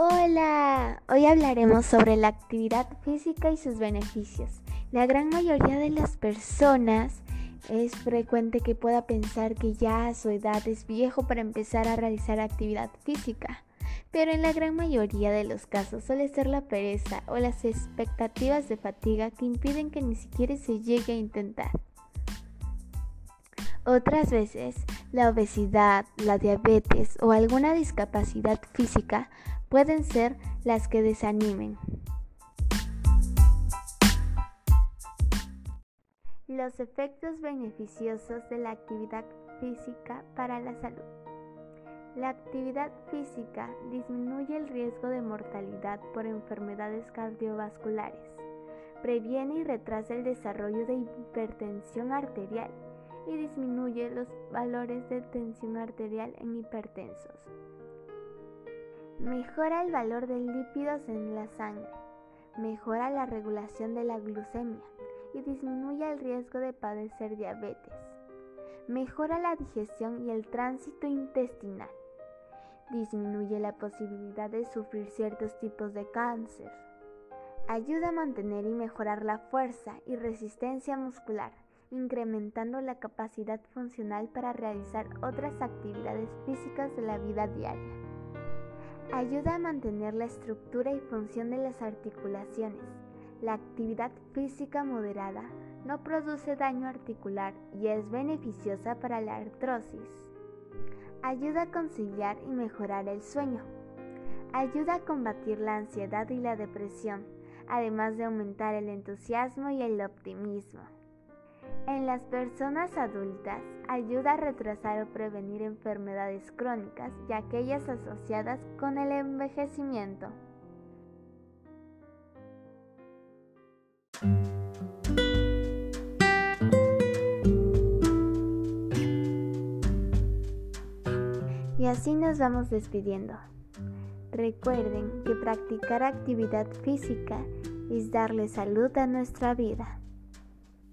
Hola, hoy hablaremos sobre la actividad física y sus beneficios. La gran mayoría de las personas es frecuente que pueda pensar que ya a su edad es viejo para empezar a realizar actividad física, pero en la gran mayoría de los casos suele ser la pereza o las expectativas de fatiga que impiden que ni siquiera se llegue a intentar. Otras veces, la obesidad, la diabetes o alguna discapacidad física pueden ser las que desanimen. Los efectos beneficiosos de la actividad física para la salud. La actividad física disminuye el riesgo de mortalidad por enfermedades cardiovasculares, previene y retrasa el desarrollo de hipertensión arterial y disminuye los valores de tensión arterial en hipertensos. Mejora el valor de lípidos en la sangre. Mejora la regulación de la glucemia y disminuye el riesgo de padecer diabetes. Mejora la digestión y el tránsito intestinal. Disminuye la posibilidad de sufrir ciertos tipos de cáncer. Ayuda a mantener y mejorar la fuerza y resistencia muscular, incrementando la capacidad funcional para realizar otras actividades físicas de la vida diaria. Ayuda a mantener la estructura y función de las articulaciones. La actividad física moderada no produce daño articular y es beneficiosa para la artrosis. Ayuda a conciliar y mejorar el sueño. Ayuda a combatir la ansiedad y la depresión, además de aumentar el entusiasmo y el optimismo. En las personas adultas ayuda a retrasar o prevenir enfermedades crónicas y aquellas asociadas con el envejecimiento. Y así nos vamos despidiendo. Recuerden que practicar actividad física es darle salud a nuestra vida.